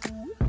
Thank you.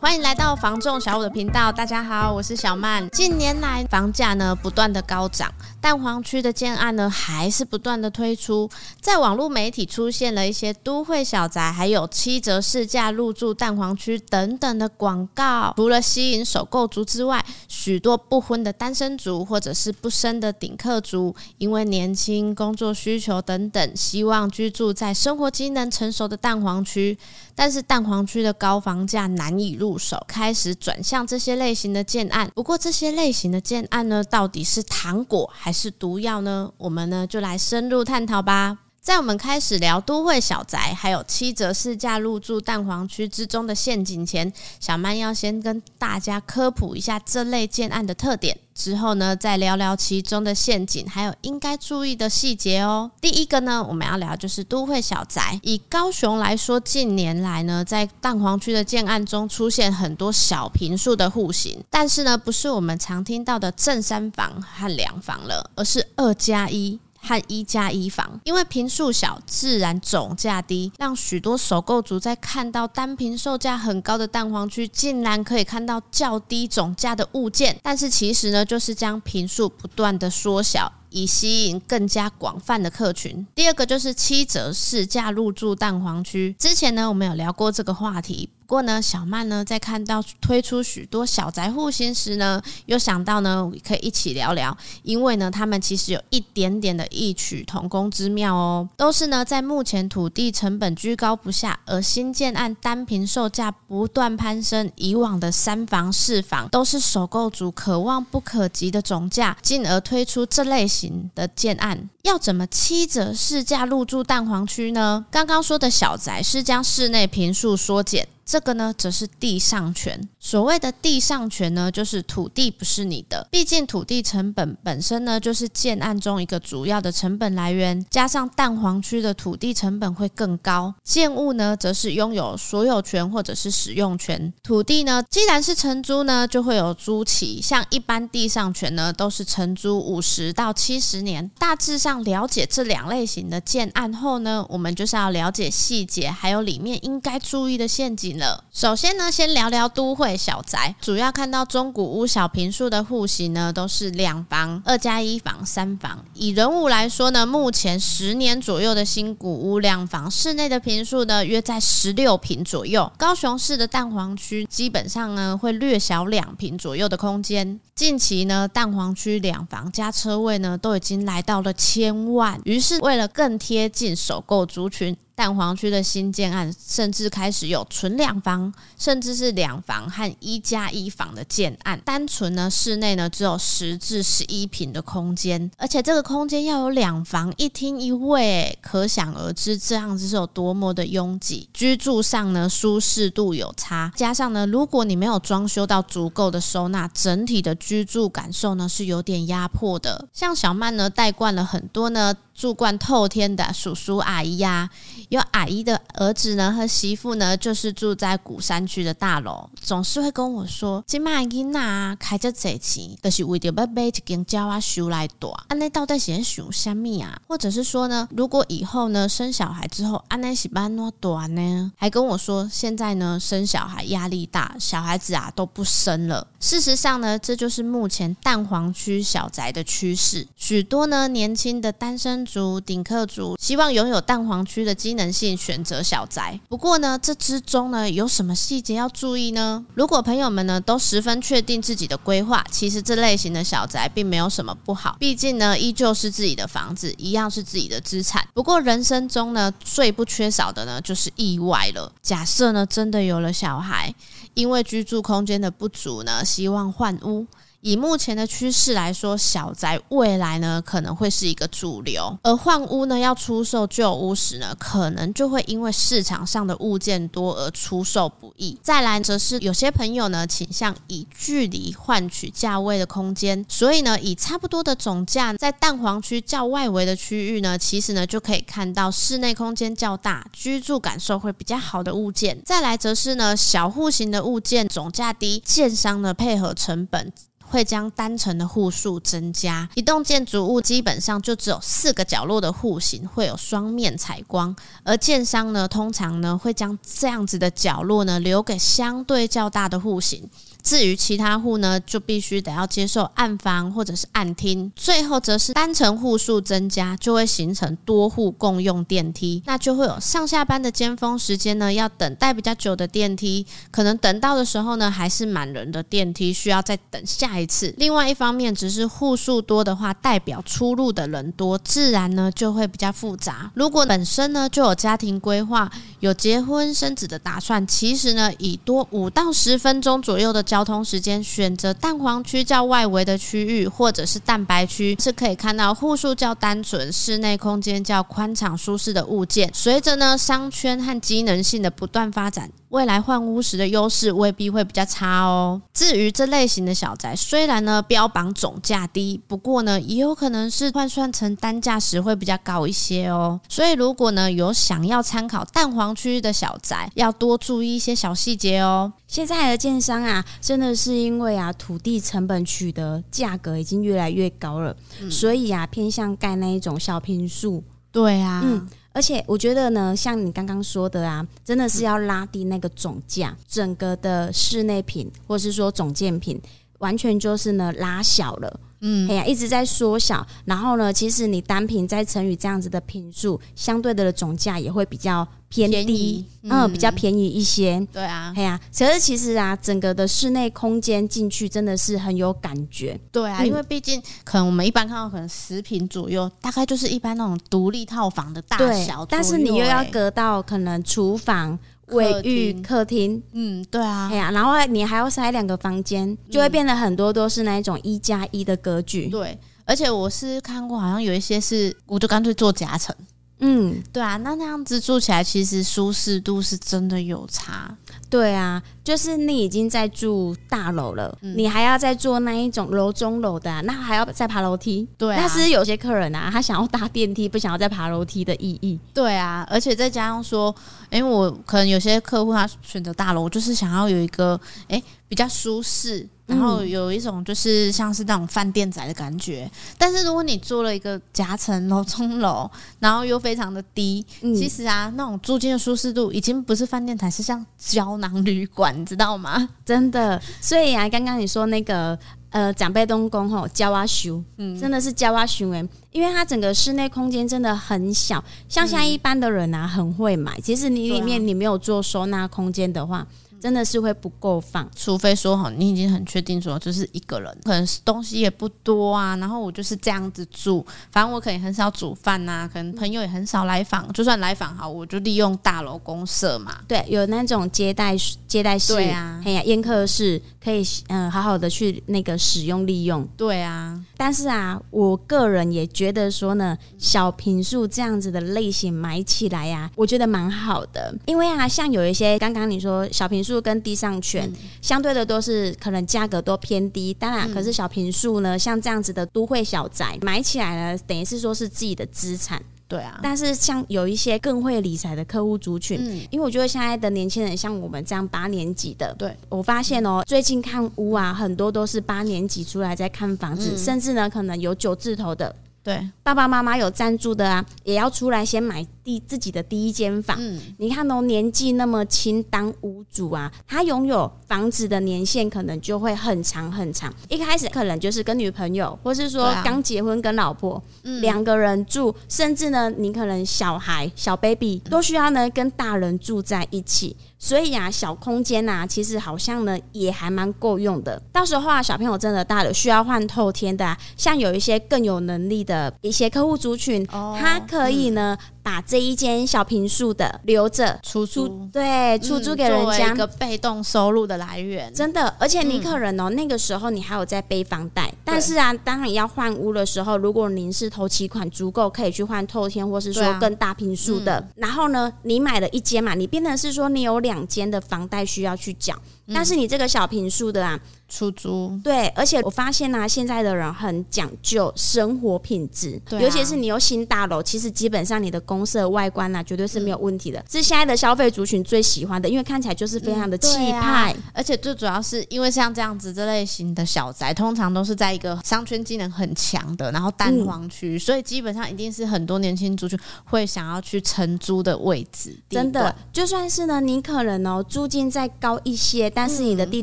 欢迎来到房仲小五的频道，大家好，我是小曼。近年来房价呢不断的高涨，蛋黄区的建案呢还是不断的推出，在网络媒体出现了一些都会小宅，还有七折市价入住蛋黄区等等的广告。除了吸引首购族之外，许多不婚的单身族或者是不生的顶客族，因为年轻、工作需求等等，希望居住在生活机能成熟的蛋黄区，但是蛋黄区的高房价难以入手开始转向这些类型的建案，不过这些类型的建案呢，到底是糖果还是毒药呢？我们呢就来深入探讨吧。在我们开始聊都会小宅，还有七折市价入住蛋黄区之中的陷阱前，小曼要先跟大家科普一下这类建案的特点。之后呢，再聊聊其中的陷阱，还有应该注意的细节哦。第一个呢，我们要聊就是都会小宅。以高雄来说，近年来呢，在蛋黄区的建案中出现很多小坪数的户型，但是呢，不是我们常听到的正三房和两房了，而是二加一。和一加一房，因为平数小，自然总价低，让许多首购族在看到单平售价很高的蛋黄区，竟然可以看到较低总价的物件。但是其实呢，就是将坪数不断的缩小，以吸引更加广泛的客群。第二个就是七折市价入住蛋黄区，之前呢，我们有聊过这个话题。不过呢，小曼呢在看到推出许多小宅户型时呢，又想到呢可以一起聊聊，因为呢他们其实有一点点的异曲同工之妙哦，都是呢在目前土地成本居高不下，而新建案单平售价不断攀升，以往的三房四房都是首购族可望不可及的总价，进而推出这类型的建案，要怎么七折市价入住蛋黄区呢？刚刚说的小宅是将室内平数缩减。这个呢，则是地上权。所谓的地上权呢，就是土地不是你的。毕竟土地成本本身呢，就是建案中一个主要的成本来源。加上蛋黄区的土地成本会更高，建物呢，则是拥有所有权或者是使用权。土地呢，既然是承租呢，就会有租期。像一般地上权呢，都是承租五十到七十年。大致上了解这两类型的建案后呢，我们就是要了解细节，还有里面应该注意的陷阱。首先呢，先聊聊都会小宅，主要看到中古屋小平数的户型呢，都是两房、二加一房、三房。以人物来说呢，目前十年左右的新古屋两房，室内的平数呢约在十六平左右。高雄市的蛋黄区基本上呢会略小两平左右的空间。近期呢，蛋黄区两房加车位呢都已经来到了千万，于是为了更贴近首购族群。蛋黄区的新建案，甚至开始有纯两房，甚至是两房和一加一房的建案。单纯呢，室内呢只有十至十一平的空间，而且这个空间要有两房一厅一卫，可想而知这样子是有多么的拥挤。居住上呢，舒适度有差，加上呢，如果你没有装修到足够的收纳，整体的居住感受呢是有点压迫的。像小曼呢，带惯了很多呢。住惯透天的叔叔阿姨呀、啊，有阿姨的儿子呢和媳妇呢，就是住在鼓山区的大楼，总是会跟我说：“今麦囡仔开这济钱，就是为着要买一间家啊修来大。”安内到底是在想什么啊？或者是说呢，如果以后呢生小孩之后，安内是办怎大呢？还跟我说，现在呢生小孩压力大，小孩子啊都不生了。事实上呢，这就是目前蛋黄区小宅的趋势。许多呢年轻的单身族、顶客族希望拥有蛋黄区的机能性，选择小宅。不过呢，这之中呢有什么细节要注意呢？如果朋友们呢都十分确定自己的规划，其实这类型的小宅并没有什么不好。毕竟呢，依旧是自己的房子，一样是自己的资产。不过人生中呢最不缺少的呢就是意外了。假设呢真的有了小孩，因为居住空间的不足呢。希望换屋。以目前的趋势来说，小宅未来呢可能会是一个主流，而换屋呢要出售旧屋时呢，可能就会因为市场上的物件多而出售不易。再来则是有些朋友呢倾向以距离换取价位的空间，所以呢以差不多的总价，在蛋黄区较外围的区域呢，其实呢就可以看到室内空间较大、居住感受会比较好的物件。再来则是呢小户型的物件总价低，建商呢配合成本。会将单层的户数增加。一栋建筑物基本上就只有四个角落的户型会有双面采光，而建商呢，通常呢会将这样子的角落呢留给相对较大的户型。至于其他户呢，就必须得要接受暗房或者是暗厅。最后则是单层户数增加，就会形成多户共用电梯，那就会有上下班的尖峰时间呢，要等待比较久的电梯，可能等到的时候呢，还是满人的电梯，需要再等下一次。另外一方面，只是户数多的话，代表出入的人多，自然呢就会比较复杂。如果本身呢就有家庭规划，有结婚生子的打算，其实呢以多五到十分钟左右的。交通时间，选择蛋黄区较外围的区域，或者是蛋白区，是可以看到户数较单纯、室内空间较宽敞舒适的物件。随着呢商圈和机能性的不断发展。未来换屋时的优势未必会比较差哦。至于这类型的小宅，虽然呢标榜总价低，不过呢也有可能是换算成单价时会比较高一些哦。所以如果呢有想要参考蛋黄区域的小宅，要多注意一些小细节哦。现在的建商啊，真的是因为啊土地成本取得价格已经越来越高了，嗯、所以啊偏向盖那一种小平数。对啊，嗯。而且我觉得呢，像你刚刚说的啊，真的是要拉低那个总价，整个的室内品或是说总建品，完全就是呢拉小了。嗯，哎呀，一直在缩小，然后呢，其实你单品再乘以这样子的品数，相对的总价也会比较偏低，嗯，嗯，比较便宜一些。对啊，哎呀，可是其实啊，整个的室内空间进去真的是很有感觉。对啊，嗯，因为毕竟可能我们一般看到可能十平左右，大概就是一般那种独立套房的大小，但是你又要隔到可能厨房。卫浴、客厅，嗯，对啊，哎呀，然后你还要塞两个房间，就会变得很多都是那一种一加一的格局。对，而且我是看过，好像有一些是，我就干脆做夹层。嗯，对啊，那那样子住起来，其实舒适度是真的有差。对啊，就是你已经在住大楼了，嗯、你还要再做那一种楼中楼的、啊，那还要再爬楼梯。对、啊，但是有些客人啊，他想要搭电梯，不想要再爬楼梯的意义。对啊，而且再加上说，因为我可能有些客户他选择大楼，就是想要有一个哎比较舒适。然后有一种就是像是那种饭店仔的感觉，但是如果你做了一个夹层楼 中楼，然后又非常的低，嗯、其实啊，那种租金的舒适度已经不是饭店台，是像胶囊旅馆，你知道吗？真的。所以啊，刚刚你说那个呃长辈东宫吼胶啊修，嗯，真的是胶啊修诶，因为它整个室内空间真的很小，像现在一般的人啊很会买，其实你里面你没有做收纳空间的话。真的是会不够放，除非说好，你已经很确定说就是一个人，可能是东西也不多啊，然后我就是这样子住，反正我可以很少煮饭呐，可能朋友也很少来访，就算来访好，我就利用大楼公社嘛。对，有那种接待接待室，对啊，哎呀，宴客室可以嗯好好的去那个使用利用。对啊，但是啊，我个人也觉得说呢，小平数这样子的类型买起来呀、啊，我觉得蛮好的，因为啊，像有一些刚刚你说小平数。数跟地上权、嗯、相对的都是可能价格都偏低，当然，可是小平数呢，像这样子的都会小宅买起来呢，等于是说是自己的资产。对啊，但是像有一些更会理财的客户族群，嗯，因为我觉得现在的年轻人像我们这样八年级的，对，我发现哦，最近看屋啊，很多都是八年级出来在看房子，嗯、甚至呢，可能有九字头的。对，爸爸妈妈有赞助的啊，也要出来先买第自己的第一间房。嗯，你看哦，年纪那么轻当屋主啊，他拥有房子的年限可能就会很长很长。一开始可能就是跟女朋友，或是说刚结婚跟老婆两个人住，甚至呢，你可能小孩小 baby 都需要呢跟大人住在一起。所以啊，小空间呐，其实好像呢也还蛮够用的。到时候啊，小朋友真的大了，需要换透天的啊，像有一些更有能力的一些客户族群，哦，他可以呢。嗯把这一间小平数的留着出租，对，出租给人家，嗯、一个被动收入的来源。真的，而且你可人哦，嗯、那个时候你还有在背房贷。但是啊，当你要换屋的时候，如果您是头期款足够，可以去换透天，或是说更大平数的。啊嗯、然后呢，你买了一间嘛，你变成是说你有两间的房贷需要去缴。嗯、但是你这个小平数的啊，出租。对，而且我发现呢、啊，现在的人很讲究生活品质，对啊、尤其是你有新大楼，其实基本上你的公设外观啊，绝对是没有问题的，嗯、是现在的消费族群最喜欢的，因为看起来就是非常的气派、而且最主要是因为像这样子这类型的小宅，通常都是在一个商圈机能很强的，然后蛋黄区，嗯、所以基本上一定是很多年轻族群会想要去承租的位置。真的，就算是呢，你可能哦租金再高一些，但是你的地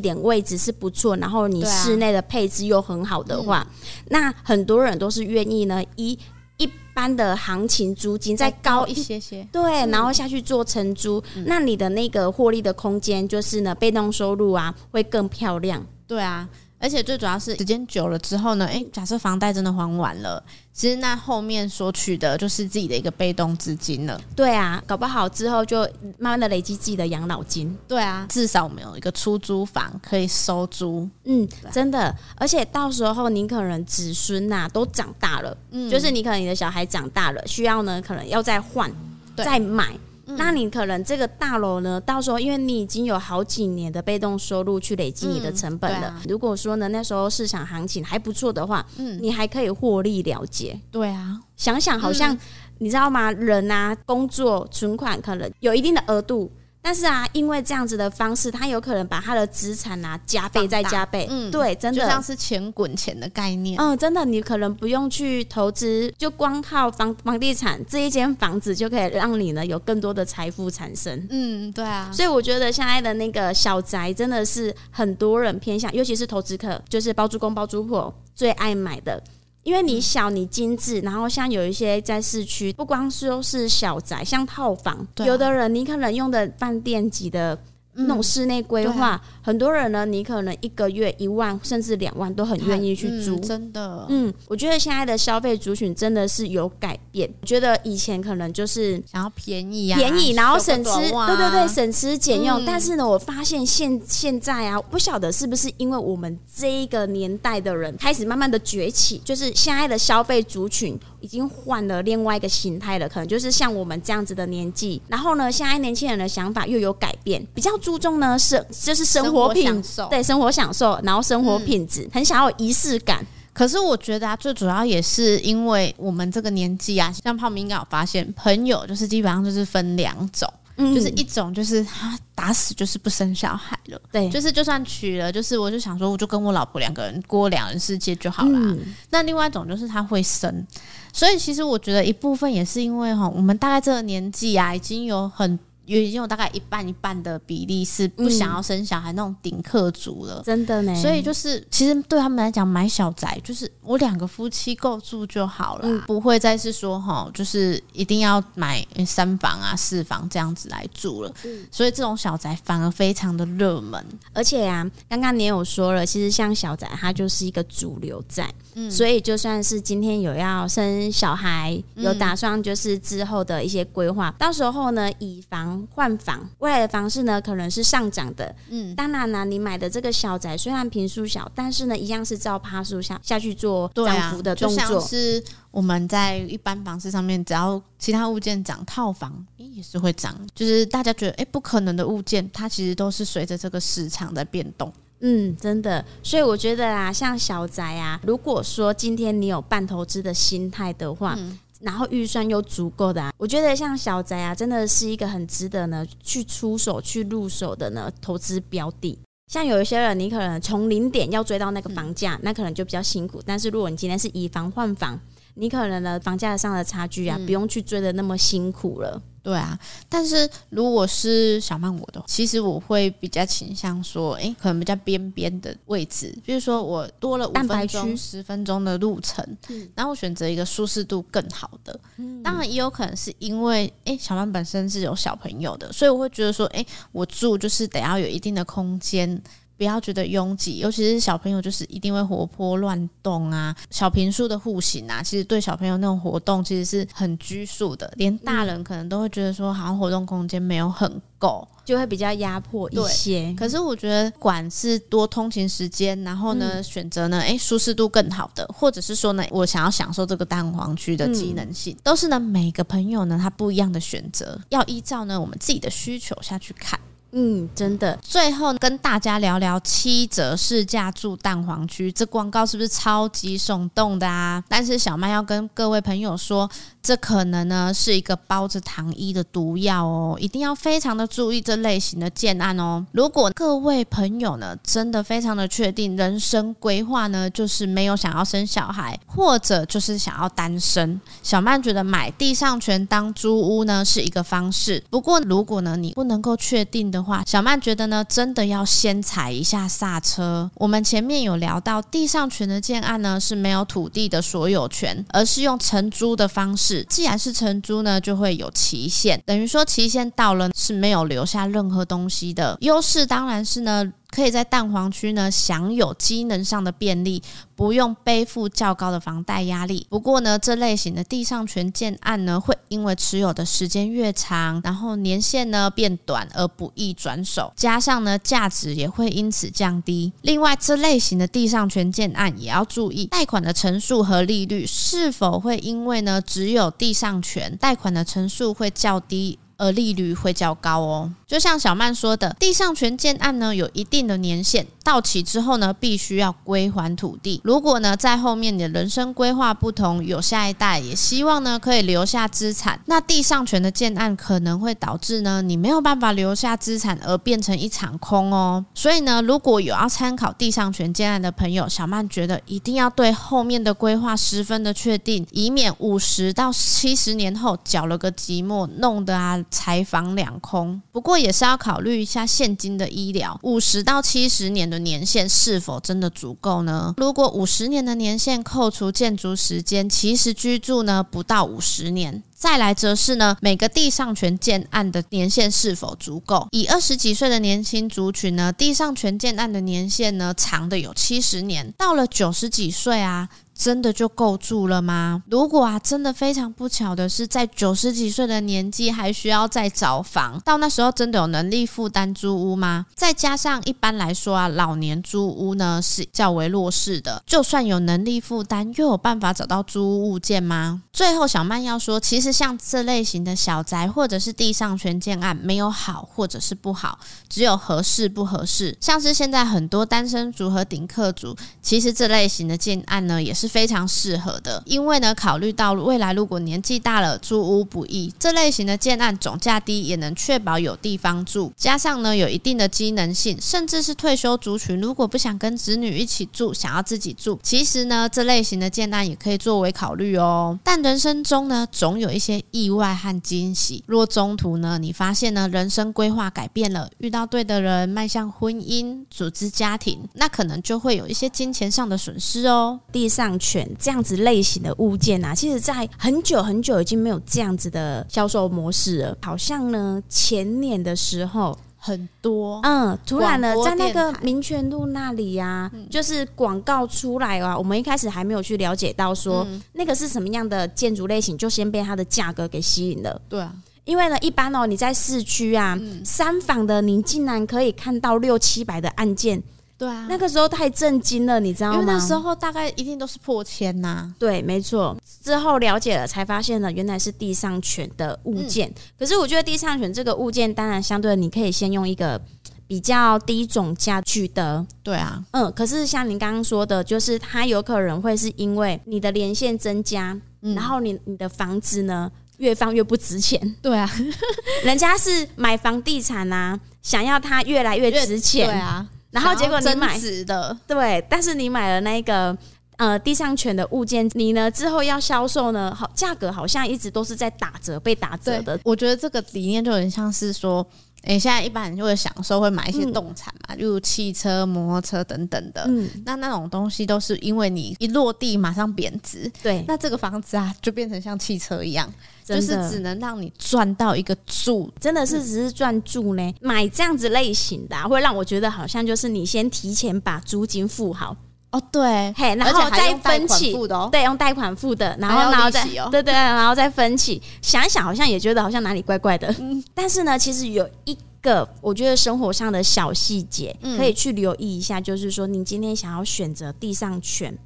点位置是不错，嗯、然后你室内的配置又很好的话，那很多人都是愿意呢以一般的行情租金再高一些些，对，然后下去做承租，嗯、那你的那个获利的空间就是呢被动收入啊会更漂亮。对啊。而且最主要是时间久了之后呢，诶，假设房贷真的还完了，其实那后面索取的就是自己的一个被动资金了。对啊，搞不好之后就慢慢的累积自己的养老金。对啊，至少我们有一个出租房可以收租。嗯，真的，而且到时候你可能子孙呐、啊、都长大了，嗯，就是你可能你的小孩长大了，需要呢可能要再换、再买。那你可能这个大楼呢，到时候因为你已经有好几年的被动收入去累积你的成本了。嗯啊、如果说呢，那时候市场行情还不错的话，嗯，你还可以获利了结。对啊，想想好像、嗯、你知道吗？人啊，工作存款可能有一定的额度。但是啊，因为这样子的方式，他有可能把他的资产啊加倍再加倍，嗯，对，真的。就像是钱滚钱的概念，嗯，真的，你可能不用去投资，就光靠房房地产这一间房子就可以让你呢有更多的财富产生，嗯，对啊，所以我觉得现在的那个小宅真的是很多人偏向，尤其是投资客，就是包租公包租婆最爱买的。因为你小，你精致，然后像有一些在市区，不光是都是小宅，像套房，对啊、有的人你可能用的饭店级的。那种室内规划，啊、很多人呢，你可能一个月一万甚至两万都很愿意去租，嗯，真的。嗯，我觉得现在的消费族群真的是有改变。我觉得以前可能就是想要便宜啊，便宜，然后省吃，对对对，省吃俭用。嗯、但是呢，我发现现现在啊，不晓得是不是因为我们这一个年代的人开始慢慢的崛起，就是现在的消费族群已经换了另外一个形态了，可能就是像我们这样子的年纪。然后呢，现在年轻人的想法又有改变，比较。注重呢是就是生活品质，对生活享受，然后生活品质、嗯、很想要有仪式感。可是我觉得啊，最主要也是因为我们这个年纪啊，像泡明应该有发现，朋友就是基本上就是分两种，嗯、就是一种就是他打死就是不生小孩了，对，就是就算娶了，就是我就想说，我就跟我老婆两个人过两人世界就好了。嗯、那另外一种就是他会生，所以其实我觉得一部分也是因为哈，我们大概这个年纪啊，已经有很。已经有大概一半一半的比例是不想要生小孩那种顶客族了，真的呢。所以就是，其实对他们来讲，买小宅就是我两个夫妻够住就好了，嗯、不会再是说哈，就是一定要买三房啊、四房这样子来住了。嗯、所以这种小宅反而非常的热门。而且呀、啊，刚刚你也有说了，其实像小宅，它就是一个主流在。嗯，所以就算是今天有要生小孩，有打算就是之后的一些规划，嗯、到时候呢，以房。换房，未来的房市呢可能是上涨的。嗯，当然呢，你买的这个小宅虽然平数小，但是呢，一样是照趴数下下去做涨幅的动作。是我们在一般房市上面，只要其他物件涨，套房也是会涨。就是大家觉得哎、欸、不可能的物件，它其实都是随着这个市场在变动。嗯，真的。所以我觉得啊，像小宅啊，如果说今天你有半投资的心态的话，嗯然后预算又足够的啊，我觉得像小宅啊，真的是一个很值得呢去出手去入手的呢投资标的。像有一些人，你可能从零点要追到那个房价，那可能就比较辛苦。但是如果你今天是以房换房，你可能呢房价上的差距啊，嗯、不用去追的那么辛苦了。对啊，但是如果是小曼我的话，其实我会比较倾向说，哎，可能比较边边的位置，比如说我多了五分钟、十分钟的路程，嗯、然后我选择一个舒适度更好的。嗯、当然也有可能是因为，哎，小曼本身是有小朋友的，所以我会觉得说，哎，我住就是得要有一定的空间。不要觉得拥挤，尤其是小朋友，就是一定会活泼乱动啊。小平数的户型啊，其实对小朋友那种活动其实是很拘束的，连大人可能都会觉得说，好像活动空间没有很够，就会比较压迫一些。可是我觉得，管是多通勤时间，然后呢，嗯、选择呢，诶、欸，舒适度更好的，或者是说呢，我想要享受这个蛋黄区的机能性，嗯、都是呢，每个朋友呢，他不一样的选择，要依照呢我们自己的需求下去看。嗯，真的。最后跟大家聊聊七折市价住蛋黄区，这广告是不是超级耸动的啊？但是小曼要跟各位朋友说，这可能呢是一个包着糖衣的毒药哦，一定要非常的注意这类型的建案哦。如果各位朋友呢真的非常的确定人生规划呢就是没有想要生小孩，或者就是想要单身，小曼觉得买地上权当租屋呢是一个方式。不过如果呢你不能够确定的。的话，小曼觉得呢，真的要先踩一下刹车。我们前面有聊到，地上权的建案呢是没有土地的所有权，而是用承租的方式。既然是承租呢，就会有期限，等于说期限到了是没有留下任何东西的。优势当然是呢。可以在蛋黄区呢享有机能上的便利，不用背负较高的房贷压力。不过呢，这类型的地上权建案呢，会因为持有的时间越长，然后年限呢变短而不易转手，加上呢价值也会因此降低。另外，这类型的地上权建案也要注意贷款的成数和利率是否会因为呢只有地上权，贷款的成数会较低。而利率会较高哦，就像小曼说的，地上权建案呢有一定的年限，到期之后呢必须要归还土地。如果呢在后面你的人生规划不同，有下一代也希望呢可以留下资产，那地上权的建案可能会导致呢你没有办法留下资产而变成一场空哦。所以呢，如果有要参考地上权建案的朋友，小曼觉得一定要对后面的规划十分的确定，以免五十到七十年后缴了个寂寞，弄得啊。财房两空，不过也是要考虑一下现金的医疗。五十到七十年的年限是否真的足够呢？如果五十年的年限扣除建筑时间，其实居住呢不到五十年。再来则是呢，每个地上权建案的年限是否足够？以二十几岁的年轻族群呢，地上权建案的年限呢长的有七十年，到了九十几岁啊。真的就够住了吗？如果啊，真的非常不巧的是，在九十几岁的年纪还需要再找房，到那时候真的有能力负担租屋吗？再加上一般来说啊，老年租屋呢是较为弱势的，就算有能力负担，又有办法找到租屋物件吗？最后小曼要说，其实像这类型的小宅或者是地上权建案，没有好或者是不好，只有合适不合适。像是现在很多单身族和顶客族，其实这类型的建案呢也是。非常适合的，因为呢，考虑到未来如果年纪大了租屋不易，这类型的建案总价低，也能确保有地方住，加上呢有一定的机能性，甚至是退休族群如果不想跟子女一起住，想要自己住，其实呢这类型的建案也可以作为考虑哦。但人生中呢总有一些意外和惊喜，若中途呢你发现呢人生规划改变了，遇到对的人，迈向婚姻，组织家庭，那可能就会有一些金钱上的损失哦。地上权这样子类型的物件啊，其实在很久很久已经没有这样子的销售模式了。好像呢，前年的时候很多，嗯，突然呢，在那个民权路那里呀、啊，就是广告出来啊。我们一开始还没有去了解到说那个是什么样的建筑类型，就先被它的价格给吸引了。对啊，因为呢，一般哦，你在市区啊，三房的，你竟然可以看到六七百的案件。对啊，那个时候太震惊了，你知道吗？因为那时候大概一定都是破千呐、啊。对，没错。之后了解了，才发现呢，原来是地上权的物件。嗯、可是我觉得地上权这个物件，当然相对，你可以先用一个比较低总价取得。对啊，嗯。可是像您刚刚说的，就是它有可能会是因为你的年限增加，嗯、然后你你的房子呢越放越不值钱。对啊，人家是买房地产啊，想要它越来越值钱。对啊。然后结果你买的对，但是你买了那个呃地上权的物件，你呢之后要销售呢，好价格好像一直都是在打折，被打折的。我觉得这个理念就很像是说，诶，现在一般人就会享受会买一些动产嘛，例如汽车、摩托车等等的。嗯，那那种东西都是因为你一落地马上贬值，对，那这个房子啊就变成像汽车一样。就是只能让你赚到一个住，真的是只是赚住呢？买这样子类型的，啊，会让我觉得好像就是你先提前把租金付好哦，对，嘿，然后再分期，对，用贷款付的，然后然后再对对，然后再分期。想一想，好像也觉得好像哪里怪怪的。嗯，但是呢，其实有一个我觉得生活上的小细节可以去留意一下，就是说，你今天想要选择地上权。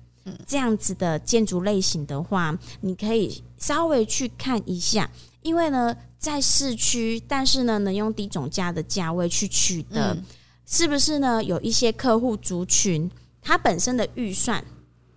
这样子的建筑类型的话，你可以稍微去看一下，因为呢，在市区，但是呢，能用低总价的价位去取得，嗯、是不是呢？有一些客户族群，他本身的预算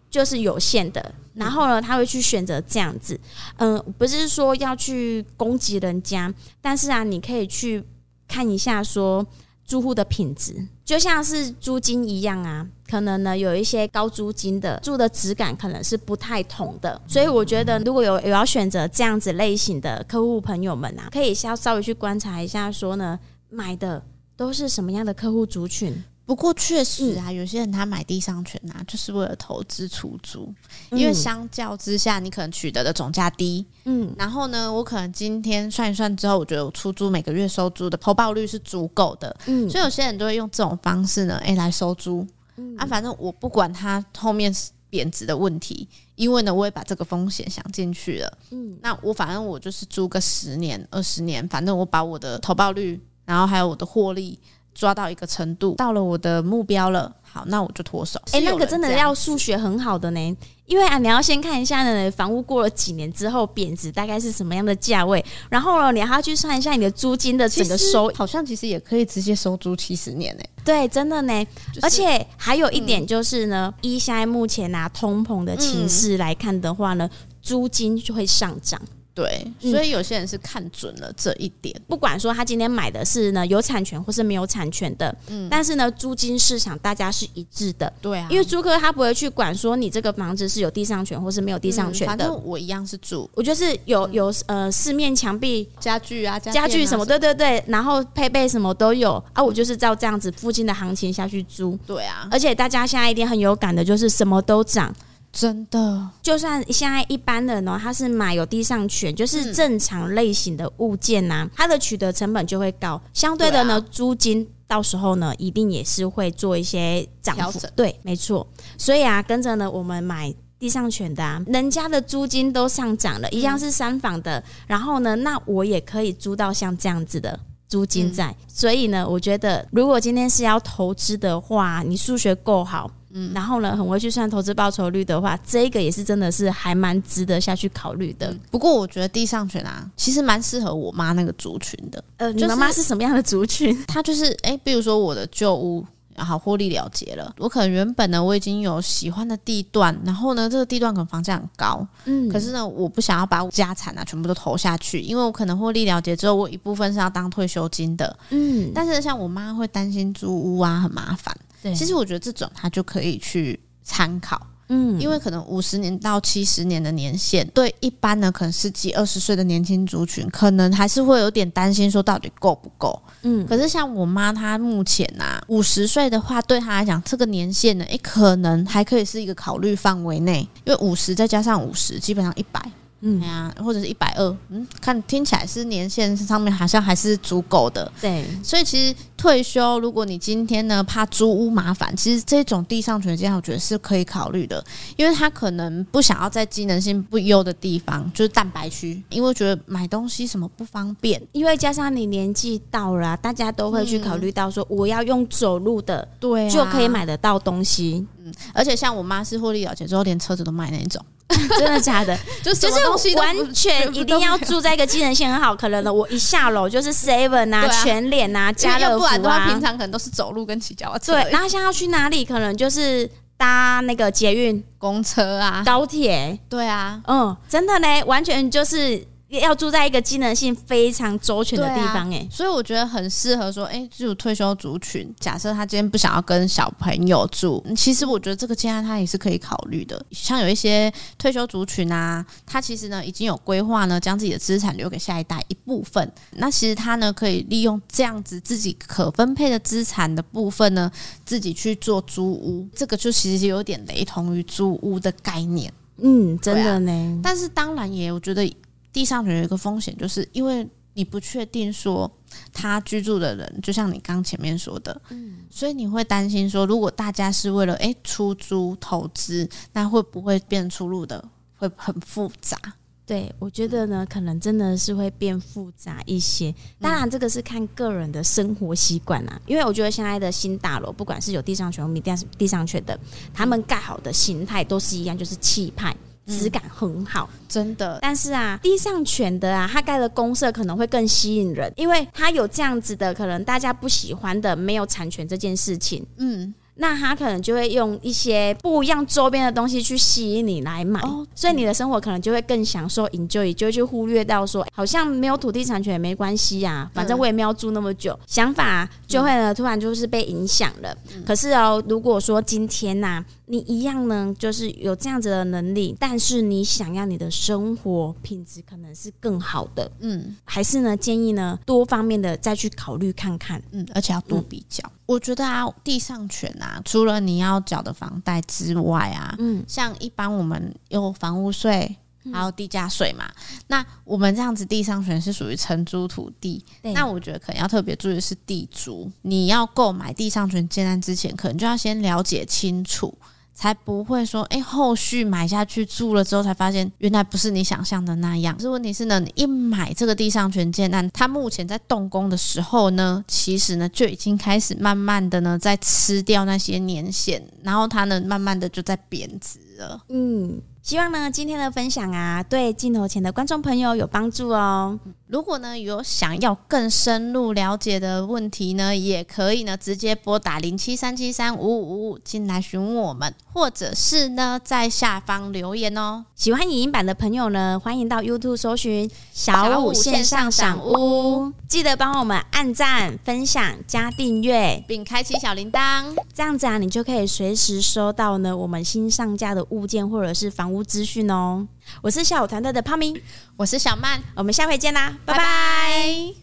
就是有限的，然后呢，他会去选择这样子。嗯，不是说要去攻击人家，但是啊，你可以去看一下说。租户的品质就像是租金一样啊，可能呢有一些高租金的住的质感可能是不太同的，所以我觉得如果有有要选择这样子类型的客户朋友们啊，可以稍稍微去观察一下，说呢买的都是什么样的客户族群。不过确实啊，有些人他买地上权啊，就是为了投资出租，因为相较之下，你可能取得的总价低，嗯，然后呢，我可能今天算一算之后，我觉得我出租每个月收租的投报率是足够的，嗯，所以有些人都会用这种方式呢，哎，来收租，嗯，啊，反正我不管它后面贬值的问题，因为呢，我也把这个风险想进去了，嗯，那我反正我就是租个十年、二十年，反正我把我的投报率，然后还有我的获利。抓到一个程度，到了我的目标了，好，那我就脱手。哎、欸，那个真的要数学很好的呢，因为啊，你要先看一下呢，房屋过了几年之后贬值大概是什么样的价位，然后呢，你还要去算一下你的租金的整个收，好像其实也可以直接收租七十年呢。对，真的呢，就是、而且还有一点就是呢，嗯、依现在目前拿、啊、通膨的情势来看的话呢，嗯、租金就会上涨。对，所以有些人是看准了这一点，嗯、不管说他今天买的是呢有产权或是没有产权的，嗯，但是呢租金市场大家是一致的，对啊，因为租客他不会去管说你这个房子是有地上权或是没有地上权的，嗯、反正我一样是住，我就是有有呃四面墙壁。家具啊，家具什么，对对对，然后配备什么都有。啊，我就是照这样子附近的行情下去租，对啊，而且大家现在一定很有感的就是什么都涨。真的，就算现在一般的呢，他是买有地上权，就是正常类型的物件呐、啊，它的取得成本就会高，相对的呢，租金到时候呢，一定也是会做一些涨幅。对，没错。所以啊，跟着呢，我们买地上权的啊，人家的租金都上涨了，一样是三房的，然后呢，那我也可以租到像这样子的租金在。所以呢，我觉得如果今天是要投资的话，你数学够好。嗯，然后呢，很会去算投资报酬率的话，这个也是真的是还蛮值得下去考虑的。不过我觉得地上权啊，其实蛮适合我妈那个族群的。呃，你妈妈是什么样的族群？她就是哎，比如说我的旧屋，然后获利了结了，我可能原本呢我已经有喜欢的地段，然后呢这个地段可能房价很高，嗯，可是呢我不想要把我家产啊全部都投下去，因为我可能获利了结之后，我一部分是要当退休金的，嗯，但是像我妈会担心租屋啊很麻烦。其实我觉得这种他就可以去参考，嗯，因为可能五十年到七十年的年限，对一般的可能十几二十岁的年轻族群，可能还是会有点担心，说到底够不够？嗯，可是像我妈她目前呐五十岁的话，对她来讲这个年限呢，诶，可能还可以是一个考虑范围内，因为五十再加上五十，基本上一百。嗯呀，或者是一百二，嗯，看听起来是年限上面好像还是足够的。对，所以其实退休，如果你今天呢怕租屋麻烦，其实这种地上权这样我觉得是可以考虑的，因为他可能不想要在机能性不优的地方，就是蛋白区，因为觉得买东西什么不方便，因为加上你年纪到了，大家都会去考虑到说我要用走路的，对、啊，就可以买得到东西。嗯，而且像我妈是获利了结之后，连车子都卖那种。真的假的？就就是完全一定要住在一个机能性很好，可能的我一下楼就是 Seven 啊、全脸啊、家乐福啊，平常可能都是走路跟骑脚踏车。对，然后现在要去哪里，可能就是搭那个捷运、公车啊、高铁。对啊，嗯，真的呢，完全就是。要住在一个机能性非常周全的地方，欸，哎、啊，所以我觉得很适合说，哎、欸，这种退休族群，假设他今天不想要跟小朋友住，其实我觉得这个建案他也是可以考虑的。像有一些退休族群啊，他其实呢已经有规划呢，将自己的资产留给下一代一部分。那其实他呢可以利用这样子自己可分配的资产的部分呢，自己去做租屋。这个就其实有点雷同于租屋的概念。嗯，真的呢。啊、但是当然也，我觉得。地上权有一个风险，就是因为你不确定说他居住的人，就像你刚前面说的，嗯，所以你会担心说，如果大家是为了诶出租投资，那会不会变出入的会很复杂？对，我觉得呢，可能真的是会变复杂一些。当然，这个是看个人的生活习惯啊，因为我觉得现在的新大楼，不管是有地上权或没地上权的，他们盖好的形态都是一样，就是气派。质感很好，真的。但是啊，地上犬的啊，它盖的公社可能会更吸引人，因为它有这样子的可能大家不喜欢的没有产权这件事情。嗯。那他可能就会用一些不一样周边的东西去吸引你来买，哦、所以你的生活可能就会更享受，enjoy，就会去忽略到说好像没有土地产权也没关系呀、啊，反正我也没有住那么久，嗯、想法就会呢突然就是被影响了。嗯、可是哦，如果说今天呐、啊。你一样呢，就是有这样子的能力，但是你想要你的生活品质可能是更好的，嗯，还是呢建议呢多方面的再去考虑看看，嗯，而且要多比较。嗯、我觉得啊，地上权啊，除了你要缴的房贷之外啊，嗯，像一般我们有房屋税。还有地价税嘛？那我们这样子地上权是属于承租土地，那我觉得可能要特别注意的是地租。你要购买地上权建案之前，可能就要先了解清楚，才不会说，哎、后续买下去住了之后，才发现原来不是你想象的那样。可是问题是呢，你一买这个地上权建案，它目前在动工的时候呢，其实呢就已经开始慢慢的呢在吃掉那些年限，然后它呢慢慢的就在贬值了。嗯。希望呢，今天的分享啊，对镜头前的观众朋友有帮助哦。如果呢有想要更深入了解的问题呢，也可以呢直接拨打零七三七三五五五五进来询问我们，或者是呢在下方留言哦。喜欢影音版的朋友呢，欢迎到 YouTube 搜寻小五线上赏屋，记得帮我们按赞、分享、加订阅，并开启小铃铛，这样子啊，你就可以随时收到呢我们新上架的物件或者是房屋资讯哦。我是下午团队的胖明，我是小曼，我们下回见啦，拜拜。拜拜。